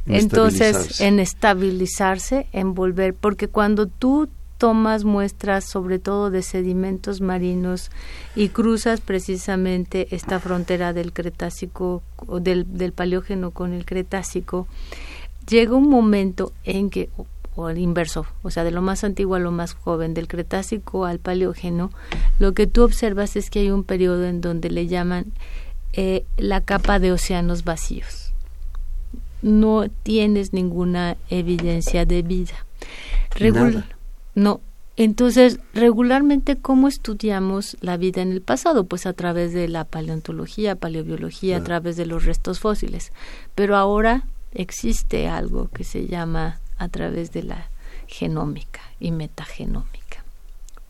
En Entonces, en estabilizarse, en volver, porque cuando tú tomas muestras sobre todo de sedimentos marinos y cruzas precisamente esta frontera del Cretácico o del, del Paleógeno con el Cretácico, llega un momento en que o, o al inverso, o sea, de lo más antiguo a lo más joven, del Cretácico al Paleógeno, lo que tú observas es que hay un periodo en donde le llaman eh, la capa de océanos vacíos. No tienes ninguna evidencia de vida. Regul- Nada. no. Entonces, regularmente, ¿cómo estudiamos la vida en el pasado? Pues a través de la paleontología, paleobiología, a través de los restos fósiles. Pero ahora existe algo que se llama a través de la genómica y metagenómica.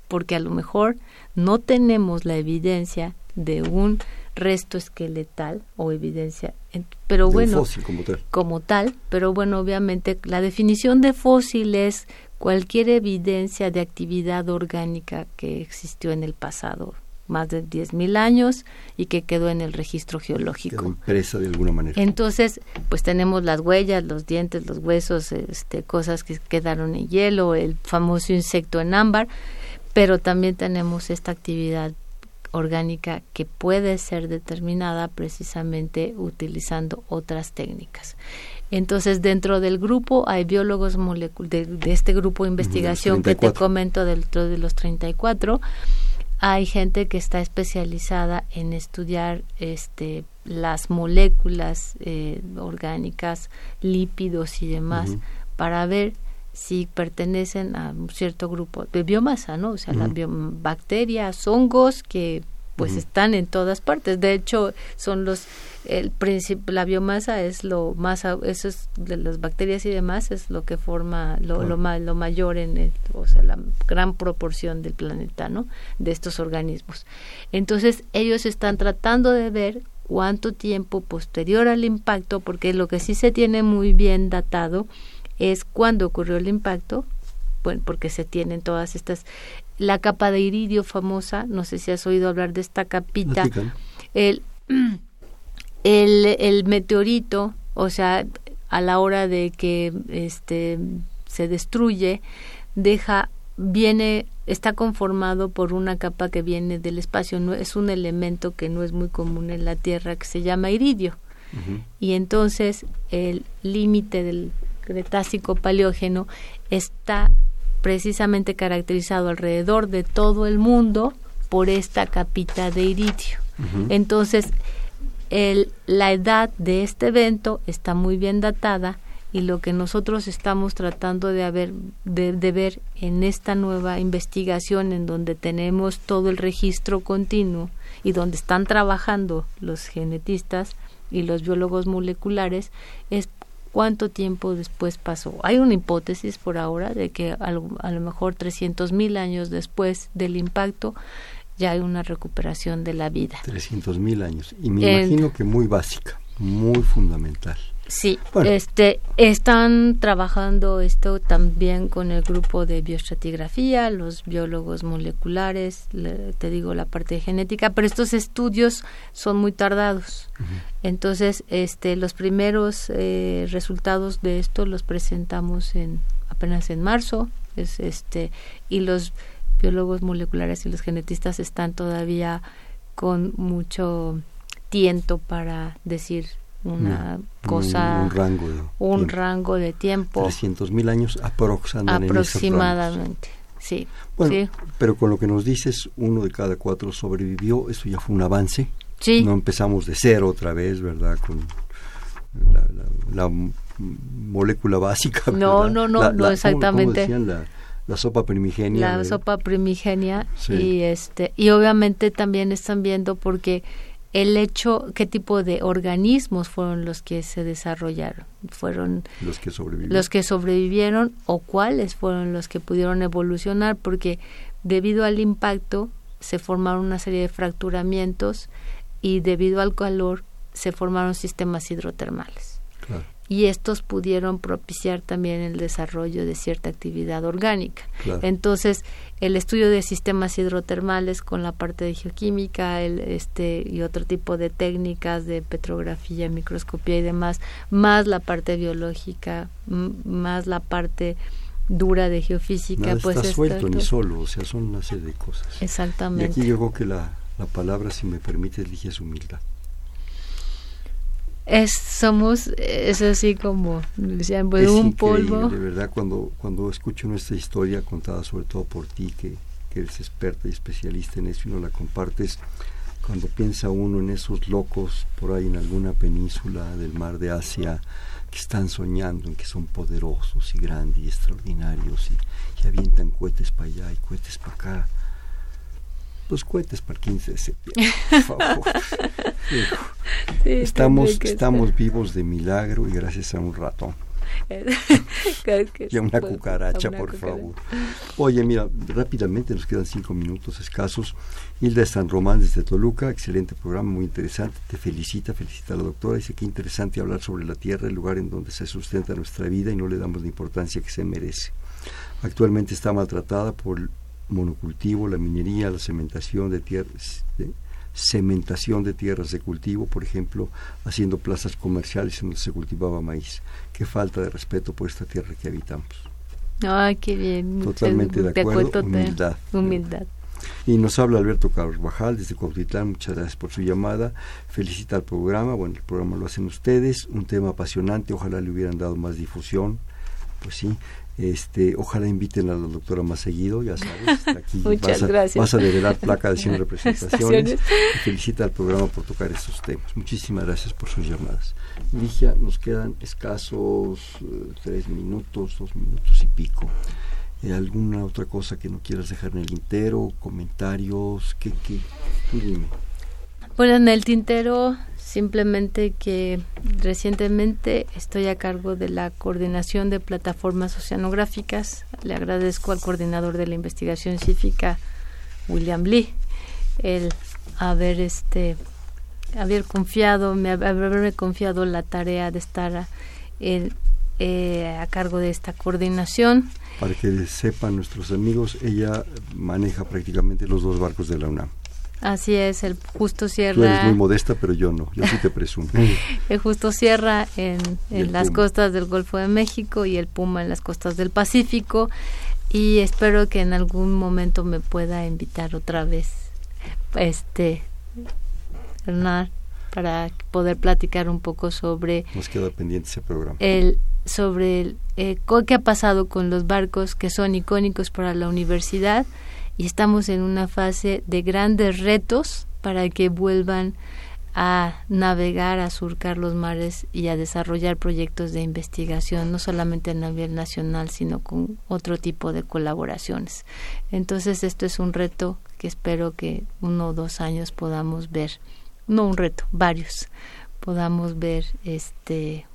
Porque a lo mejor no tenemos la evidencia de un resto esqueletal o evidencia, en- pero De un bueno, fósil como tal. como tal, pero bueno, obviamente la definición de fósil es cualquier evidencia de actividad orgánica que existió en el pasado, más de 10.000 años y que quedó en el registro Quedó geológico. impresa de alguna manera. Entonces, pues tenemos las huellas, los dientes, los huesos, este, cosas que quedaron en hielo, el famoso insecto en ámbar, pero también tenemos esta actividad orgánica que puede ser determinada precisamente utilizando otras técnicas. Entonces, dentro del grupo hay biólogos de, de este grupo de investigación que te 34. comento dentro de los 34, hay gente que está especializada en estudiar este las moléculas eh, orgánicas, lípidos y demás para ver si pertenecen a un cierto grupo de biomasa, ¿no? O sea, las bacterias, hongos que pues están en todas partes. De hecho, son los el la biomasa es lo más eso es de las bacterias y demás es lo que forma lo, lo, ma- lo mayor en el, o sea, la gran proporción del planeta, ¿no? De estos organismos. Entonces, ellos están tratando de ver cuánto tiempo posterior al impacto, porque lo que sí se tiene muy bien datado es cuándo ocurrió el impacto, bueno, porque se tienen todas estas la capa de iridio famosa, no sé si has oído hablar de esta capita, el, el, el meteorito, o sea, a la hora de que este se destruye, deja viene está conformado por una capa que viene del espacio, no es un elemento que no es muy común en la Tierra que se llama iridio. Y entonces el límite del Cretácico Paleógeno está precisamente caracterizado alrededor de todo el mundo por esta capita de iridio. Entonces, el, la edad de este evento está muy bien datada y lo que nosotros estamos tratando de, haber, de, de ver en esta nueva investigación en donde tenemos todo el registro continuo y donde están trabajando los genetistas y los biólogos moleculares es cuánto tiempo después pasó. Hay una hipótesis por ahora de que a lo, a lo mejor 300.000 años después del impacto ya hay una recuperación de la vida. 300 mil años. Y me imagino que muy básica, muy fundamental. Sí, Bueno. este, están trabajando esto también con el grupo de bioestratigrafía, los biólogos moleculares, le- te digo la parte de genética, pero estos estudios son muy tardados. Entonces, este, los primeros eh, resultados de esto los presentamos en apenas en marzo, es este, y los biólogos moleculares y los genetistas están todavía con mucho tiento para decir una Mm, cosa, Un, un rango de un tiempo. rango de tiempo 300 mil años aproximadamente. aproximadamente. Sí, Bueno, sí, pero con lo que nos dices, uno de cada cuatro sobrevivió, eso ya fue un avance. sí. No empezamos de cero otra vez, ¿verdad? Con la, la- la molécula básica. No, ¿verdad? no, no, La- no la- ¿cómo- exactamente. cómo decían? La, la sopa primigenia. la ¿verdad? sopa primigenia Sí. y este y obviamente también están viendo porque el hecho, qué tipo de organismos fueron los que se desarrollaron, fueron los que sobrevivieron, los que sobrevivieron o cuáles fueron los que pudieron evolucionar, porque debido al impacto se formaron una serie de fracturamientos y debido al calor se formaron sistemas hidrotermales. Y estos pudieron propiciar también el desarrollo de cierta actividad orgánica. Entonces, el estudio de sistemas hidrotermales con la parte de geoquímica el, este, y otro tipo de técnicas de petrografía, microscopía y demás, más la parte biológica, más la parte dura de geofísica. Nada pues está suelto ni solo, o sea, son una serie de cosas. Exactamente. Y aquí llegó que la, la palabra, si me permite, elige es humildad. Es, somos, es así como, decían, pues, un polvo. De verdad, cuando, cuando escucho nuestra historia contada sobre todo por ti, que, que eres experta y especialista en eso y no la compartes, cuando piensa uno en esos locos por ahí en alguna península del mar de Asia, que están soñando en que son poderosos y grandes y extraordinarios y, y avientan cohetes para allá y cohetes para acá. Los cohetes para el 15 de septiembre, por favor. estamos estamos vivos de milagro y gracias a un ratón. y a una cucaracha, por favor. Oye, mira, rápidamente nos quedan cinco minutos escasos. Hilda San Román desde Toluca, excelente programa, muy interesante. Te felicita, felicita a la doctora. Dice que interesante hablar sobre la tierra, el lugar en donde se sustenta nuestra vida y no le damos la importancia que se merece. Actualmente está maltratada por monocultivo, la minería, la cementación de tierras. cementación de tierras de cultivo, por ejemplo, haciendo plazas comerciales en donde se cultivaba maíz. Qué falta de respeto por esta tierra que habitamos. Ay, qué bien. Totalmente de acuerdo. Humildad. Humildad. Y nos habla Alberto Carvajal desde Cuautitlán, muchas gracias por su llamada, felicita al programa, bueno, el programa lo hacen ustedes, un tema apasionante, ojalá le hubieran dado más difusión, pues sí, este, ojalá inviten a la doctora más seguido, ya sabes, aquí Muchas vas, a, gracias. vas a develar placa de 100 representaciones y felicita al programa por tocar estos temas. Muchísimas gracias por sus llamadas. Ligia, nos quedan escasos eh, tres minutos, dos minutos y pico. Eh, ¿Alguna otra cosa que no quieras dejar en el tintero? ¿Comentarios? ¿Qué, qué? Tú dime. Bueno, en el tintero simplemente que recientemente estoy a cargo de la coordinación de plataformas oceanográficas. Le agradezco al coordinador de la investigación científica, William Lee, el haber este haber confiado, me, haberme confiado la tarea de estar eh, a cargo de esta coordinación. Para que sepan nuestros amigos, ella maneja prácticamente los dos barcos de la UNAM. Así es, el Justo Sierra. Tú eres muy modesta, pero yo no, yo sí te presumo. el Justo Sierra en, en las costas del Golfo de México y el Puma en las costas del Pacífico. Y espero que en algún momento me pueda invitar otra vez, este, Hernán, para poder platicar un poco sobre. Nos queda pendiente ese programa. El, sobre el, eh, qué ha pasado con los barcos que son icónicos para la universidad y estamos en una fase de grandes retos para que vuelvan a navegar, a surcar los mares y a desarrollar proyectos de investigación, no solamente a nivel nacional, sino con otro tipo de colaboraciones. Entonces, esto es un reto que espero que uno o dos años podamos ver, no un reto, varios, podamos ver este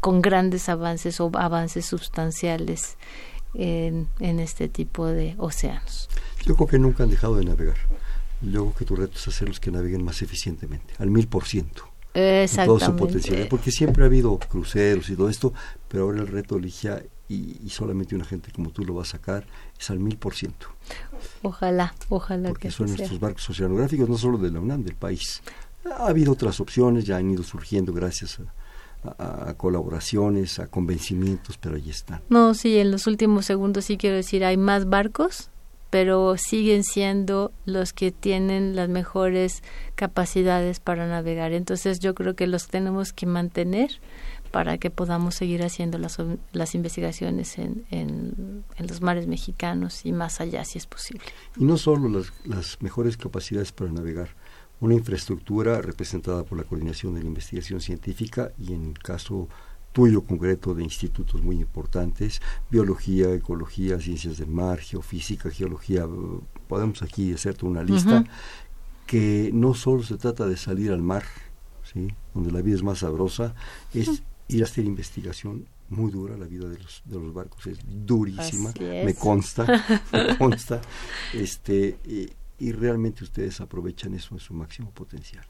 con grandes avances o avances sustanciales en, en este tipo de océanos. Yo creo que nunca han dejado de navegar. Yo creo que tu reto es hacerlos que naveguen más eficientemente, al mil por ciento. Todo su potencial. Porque siempre ha habido cruceros y todo esto, pero ahora el reto Ligia y, y, solamente una gente como tú lo va a sacar es al mil por ciento. Ojalá, ojalá Porque que son sea. nuestros barcos oceanográficos, no solo de la UNAM, del país. Ha habido otras opciones, ya han ido surgiendo gracias a, a, a, colaboraciones, a convencimientos, pero ahí están. No, sí, en los últimos segundos sí quiero decir, hay más barcos, pero siguen siendo los que tienen las mejores capacidades para navegar. Entonces yo creo que los tenemos que mantener para que podamos seguir haciendo las, las investigaciones en, en, en, los mares mexicanos y más allá si es posible. Y no solo las, las mejores capacidades para navegar, una infraestructura representada por la coordinación de la investigación científica y en el caso tuyo concreto de institutos muy importantes, biología, ecología, ciencias del mar, geofísica, geología, podemos aquí hacerte una lista, uh -huh. que no solo se trata de salir al mar, ¿sí? donde la vida es más sabrosa, es ir a hacer investigación muy dura, la vida de los, de los barcos es durísima, me consta, me consta, este, y, realmente ustedes aprovechan eso en su máximo potencial.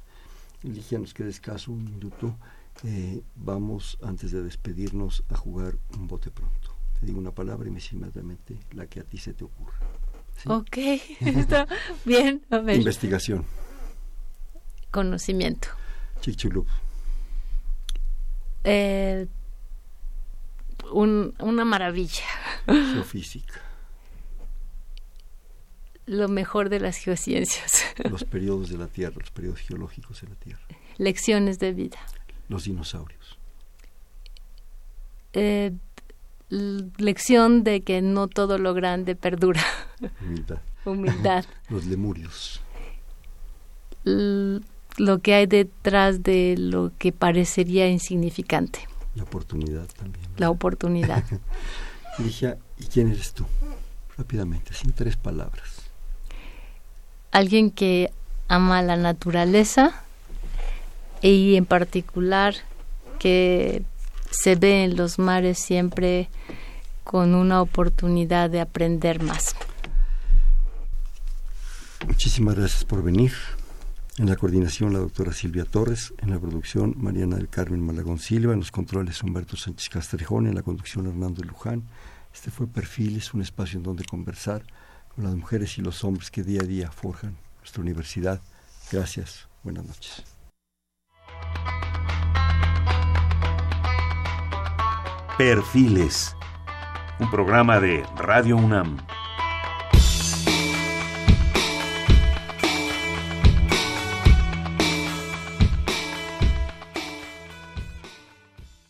Ligia, nos queda escaso un minuto, eh, vamos antes de despedirnos a jugar un bote pronto. Te digo una palabra y me dice inmediatamente la que a ti se te ocurra. Ok, está bien. Investigación. Conocimiento. Chichulup. Eh, una maravilla. Geofísica. Lo mejor de las geociencias. Los periodos de la Tierra, los periodos geológicos de la Tierra. Lecciones de vida. Los dinosaurios. Eh, lección de que no todo lo grande perdura. Humildad. Humildad. Los lemurios. lo que hay detrás de lo que parecería insignificante. La oportunidad también. La oportunidad. Ligia, ¿y quién eres tú? Rápidamente, sin tres palabras. Alguien que ama la naturaleza y en particular que se ve en los mares siempre con una oportunidad de aprender más. Muchísimas gracias por venir. En la coordinación la doctora Silvia Torres, en la producción Mariana del Carmen Malagón Silva, en los controles Humberto Sánchez Castrejón, en la conducción Hernando Luján. Este fue Perfiles, un espacio en donde conversar con las mujeres y los hombres que día a día forjan nuestra universidad. Gracias, buenas noches. Perfiles, un programa de Radio UNAM.